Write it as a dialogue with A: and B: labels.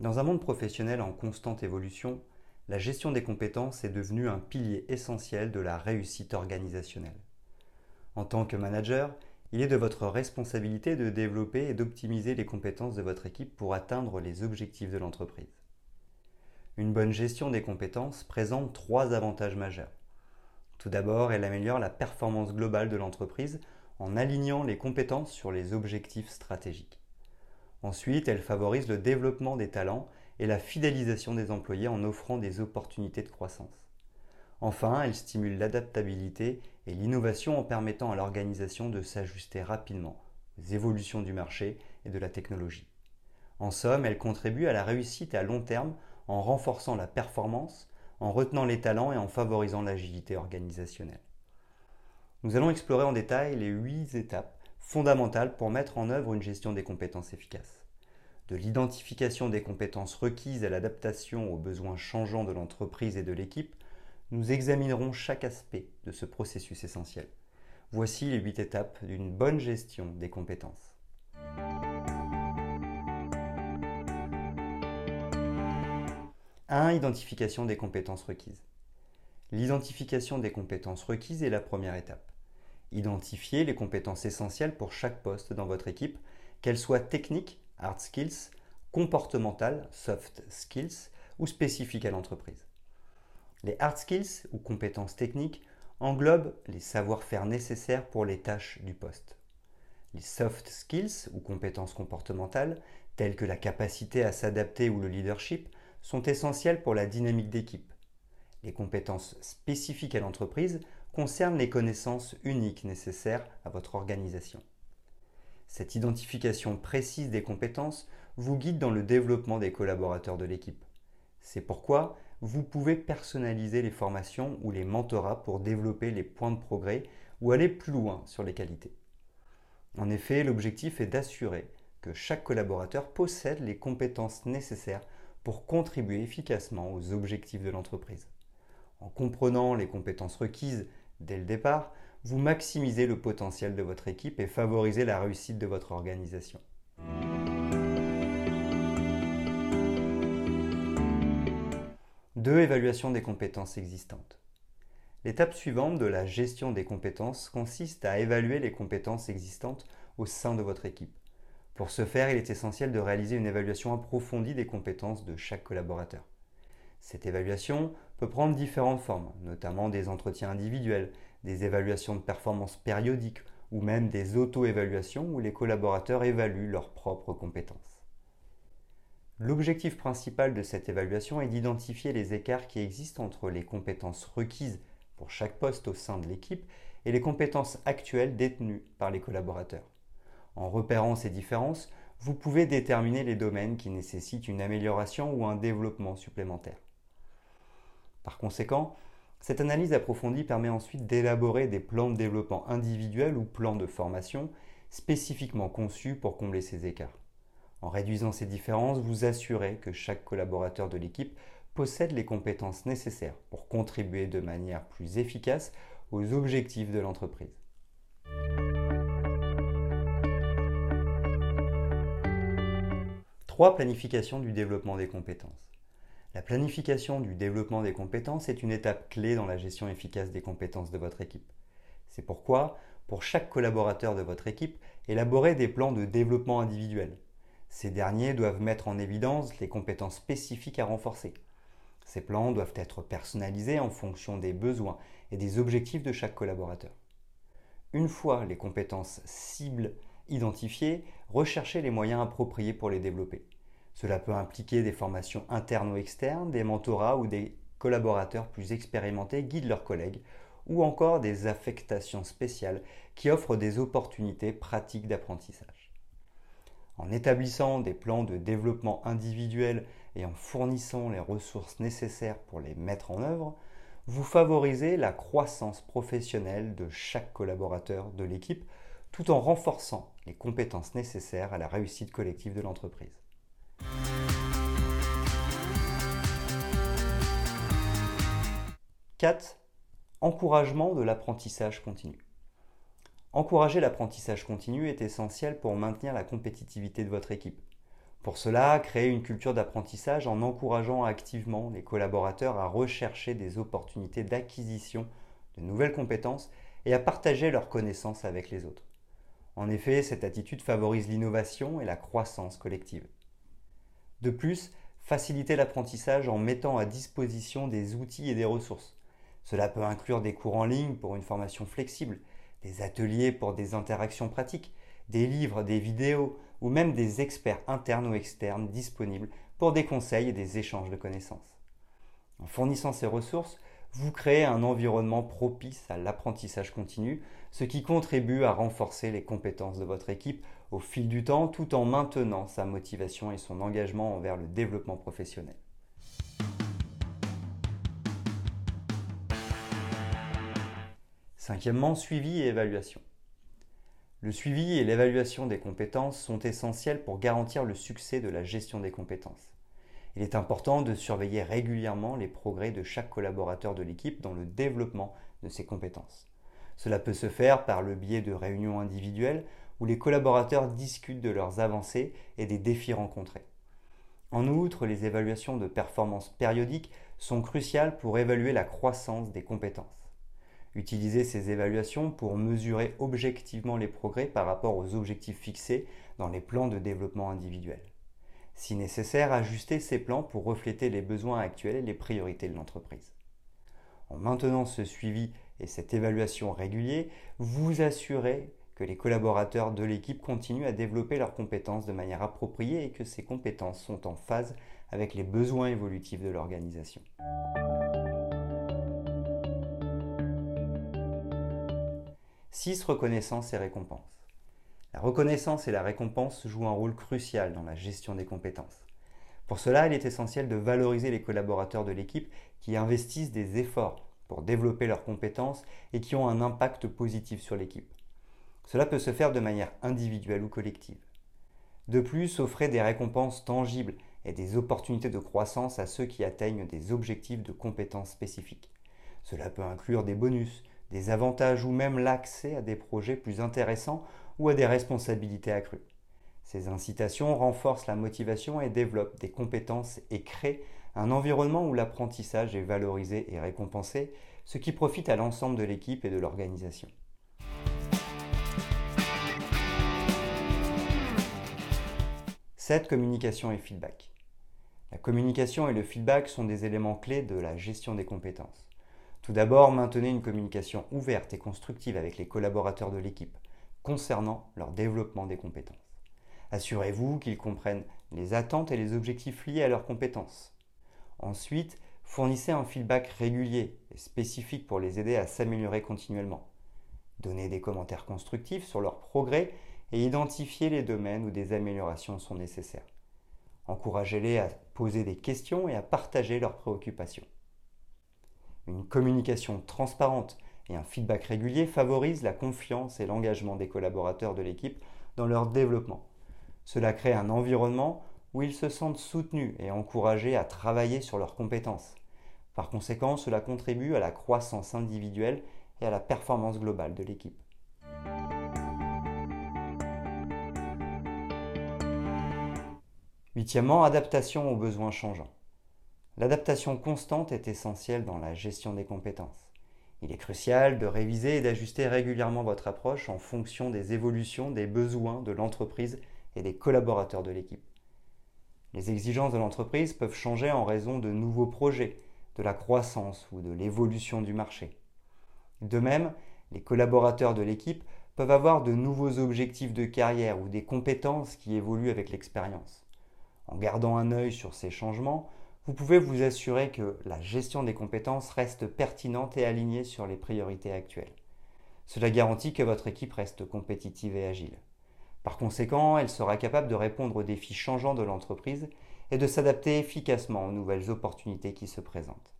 A: Dans un monde professionnel en constante évolution, la gestion des compétences est devenue un pilier essentiel de la réussite organisationnelle. En tant que manager, il est de votre responsabilité de développer et d'optimiser les compétences de votre équipe pour atteindre les objectifs de l'entreprise. Une bonne gestion des compétences présente trois avantages majeurs. Tout d'abord, elle améliore la performance globale de l'entreprise en alignant les compétences sur les objectifs stratégiques. Ensuite, elle favorise le développement des talents et la fidélisation des employés en offrant des opportunités de croissance. Enfin, elle stimule l'adaptabilité et l'innovation en permettant à l'organisation de s'ajuster rapidement aux évolutions du marché et de la technologie. En somme, elle contribue à la réussite à long terme en renforçant la performance, en retenant les talents et en favorisant l'agilité organisationnelle. Nous allons explorer en détail les huit étapes fondamentale pour mettre en œuvre une gestion des compétences efficace. De l'identification des compétences requises à l'adaptation aux besoins changeants de l'entreprise et de l'équipe, nous examinerons chaque aspect de ce processus essentiel. Voici les huit étapes d'une bonne gestion des compétences. 1. Identification des compétences requises. L'identification des compétences requises est la première étape. Identifiez les compétences essentielles pour chaque poste dans votre équipe, qu'elles soient techniques, hard skills, comportementales, soft skills ou spécifiques à l'entreprise. Les hard skills ou compétences techniques englobent les savoir-faire nécessaires pour les tâches du poste. Les soft skills ou compétences comportementales, telles que la capacité à s'adapter ou le leadership, sont essentielles pour la dynamique d'équipe. Les compétences spécifiques à l'entreprise concerne les connaissances uniques nécessaires à votre organisation. Cette identification précise des compétences vous guide dans le développement des collaborateurs de l'équipe. C'est pourquoi vous pouvez personnaliser les formations ou les mentorats pour développer les points de progrès ou aller plus loin sur les qualités. En effet, l'objectif est d'assurer que chaque collaborateur possède les compétences nécessaires pour contribuer efficacement aux objectifs de l'entreprise. En comprenant les compétences requises dès le départ, vous maximisez le potentiel de votre équipe et favorisez la réussite de votre organisation. Deux évaluations des compétences existantes. L'étape suivante de la gestion des compétences consiste à évaluer les compétences existantes au sein de votre équipe. Pour ce faire, il est essentiel de réaliser une évaluation approfondie des compétences de chaque collaborateur. Cette évaluation peut prendre différentes formes, notamment des entretiens individuels, des évaluations de performance périodiques ou même des auto-évaluations où les collaborateurs évaluent leurs propres compétences. L'objectif principal de cette évaluation est d'identifier les écarts qui existent entre les compétences requises pour chaque poste au sein de l'équipe et les compétences actuelles détenues par les collaborateurs. En repérant ces différences, vous pouvez déterminer les domaines qui nécessitent une amélioration ou un développement supplémentaire. Par conséquent, cette analyse approfondie permet ensuite d'élaborer des plans de développement individuels ou plans de formation spécifiquement conçus pour combler ces écarts. En réduisant ces différences, vous assurez que chaque collaborateur de l'équipe possède les compétences nécessaires pour contribuer de manière plus efficace aux objectifs de l'entreprise. 3. Planification du développement des compétences. La planification du développement des compétences est une étape clé dans la gestion efficace des compétences de votre équipe. C'est pourquoi, pour chaque collaborateur de votre équipe, élaborez des plans de développement individuel. Ces derniers doivent mettre en évidence les compétences spécifiques à renforcer. Ces plans doivent être personnalisés en fonction des besoins et des objectifs de chaque collaborateur. Une fois les compétences cibles identifiées, recherchez les moyens appropriés pour les développer. Cela peut impliquer des formations internes ou externes, des mentorats ou des collaborateurs plus expérimentés guident leurs collègues, ou encore des affectations spéciales qui offrent des opportunités pratiques d'apprentissage. En établissant des plans de développement individuel et en fournissant les ressources nécessaires pour les mettre en œuvre, vous favorisez la croissance professionnelle de chaque collaborateur de l'équipe tout en renforçant les compétences nécessaires à la réussite collective de l'entreprise. « 4. Encouragement de l'apprentissage continu. Encourager l'apprentissage continu est essentiel pour maintenir la compétitivité de votre équipe. Pour cela, créez une culture d'apprentissage en encourageant activement les collaborateurs à rechercher des opportunités d'acquisition de nouvelles compétences et à partager leurs connaissances avec les autres. En effet, cette attitude favorise l'innovation et la croissance collective. De plus, facilitez l'apprentissage en mettant à disposition des outils et des ressources. Cela peut inclure des cours en ligne pour une formation flexible, des ateliers pour des interactions pratiques, des livres, des vidéos ou même des experts internes ou externes disponibles pour des conseils et des échanges de connaissances. En fournissant ces ressources, vous créez un environnement propice à l'apprentissage continu, ce qui contribue à renforcer les compétences de votre équipe au fil du temps tout en maintenant sa motivation et son engagement envers le développement professionnel. Cinquièmement, suivi et évaluation. Le suivi et l'évaluation des compétences sont essentiels pour garantir le succès de la gestion des compétences. Il est important de surveiller régulièrement les progrès de chaque collaborateur de l'équipe dans le développement de ses compétences. Cela peut se faire par le biais de réunions individuelles où les collaborateurs discutent de leurs avancées et des défis rencontrés. En outre, les évaluations de performance périodiques sont cruciales pour évaluer la croissance des compétences. Utilisez ces évaluations pour mesurer objectivement les progrès par rapport aux objectifs fixés dans les plans de développement individuel. Si nécessaire, ajustez ces plans pour refléter les besoins actuels et les priorités de l'entreprise. En maintenant ce suivi et cette évaluation régulier, vous assurez que les collaborateurs de l'équipe continuent à développer leurs compétences de manière appropriée et que ces compétences sont en phase avec les besoins évolutifs de l'organisation. 6. Reconnaissance et récompense. La reconnaissance et la récompense jouent un rôle crucial dans la gestion des compétences. Pour cela, il est essentiel de valoriser les collaborateurs de l'équipe qui investissent des efforts pour développer leurs compétences et qui ont un impact positif sur l'équipe. Cela peut se faire de manière individuelle ou collective. De plus, offrez des récompenses tangibles et des opportunités de croissance à ceux qui atteignent des objectifs de compétences spécifiques. Cela peut inclure des bonus, des avantages ou même l'accès à des projets plus intéressants ou à des responsabilités accrues. Ces incitations renforcent la motivation et développent des compétences et créent un environnement où l'apprentissage est valorisé et récompensé, ce qui profite à l'ensemble de l'équipe et de l'organisation. Cette Communication et feedback. La communication et le feedback sont des éléments clés de la gestion des compétences. Tout d'abord, maintenez une communication ouverte et constructive avec les collaborateurs de l'équipe concernant leur développement des compétences. Assurez-vous qu'ils comprennent les attentes et les objectifs liés à leurs compétences. Ensuite, fournissez un feedback régulier et spécifique pour les aider à s'améliorer continuellement. Donnez des commentaires constructifs sur leurs progrès et identifiez les domaines où des améliorations sont nécessaires. Encouragez-les à poser des questions et à partager leurs préoccupations. Une communication transparente et un feedback régulier favorisent la confiance et l'engagement des collaborateurs de l'équipe dans leur développement. Cela crée un environnement où ils se sentent soutenus et encouragés à travailler sur leurs compétences. Par conséquent, cela contribue à la croissance individuelle et à la performance globale de l'équipe. Huitièmement, adaptation aux besoins changeants. L'adaptation constante est essentielle dans la gestion des compétences. Il est crucial de réviser et d'ajuster régulièrement votre approche en fonction des évolutions des besoins de l'entreprise et des collaborateurs de l'équipe. Les exigences de l'entreprise peuvent changer en raison de nouveaux projets, de la croissance ou de l'évolution du marché. De même, les collaborateurs de l'équipe peuvent avoir de nouveaux objectifs de carrière ou des compétences qui évoluent avec l'expérience. En gardant un œil sur ces changements, vous pouvez vous assurer que la gestion des compétences reste pertinente et alignée sur les priorités actuelles. Cela garantit que votre équipe reste compétitive et agile. Par conséquent, elle sera capable de répondre aux défis changeants de l'entreprise et de s'adapter efficacement aux nouvelles opportunités qui se présentent.